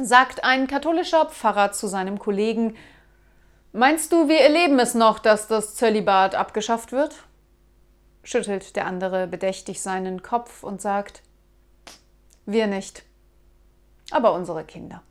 sagt ein katholischer Pfarrer zu seinem Kollegen, Meinst du, wir erleben es noch, dass das Zölibat abgeschafft wird? schüttelt der andere bedächtig seinen Kopf und sagt, wir nicht, aber unsere Kinder.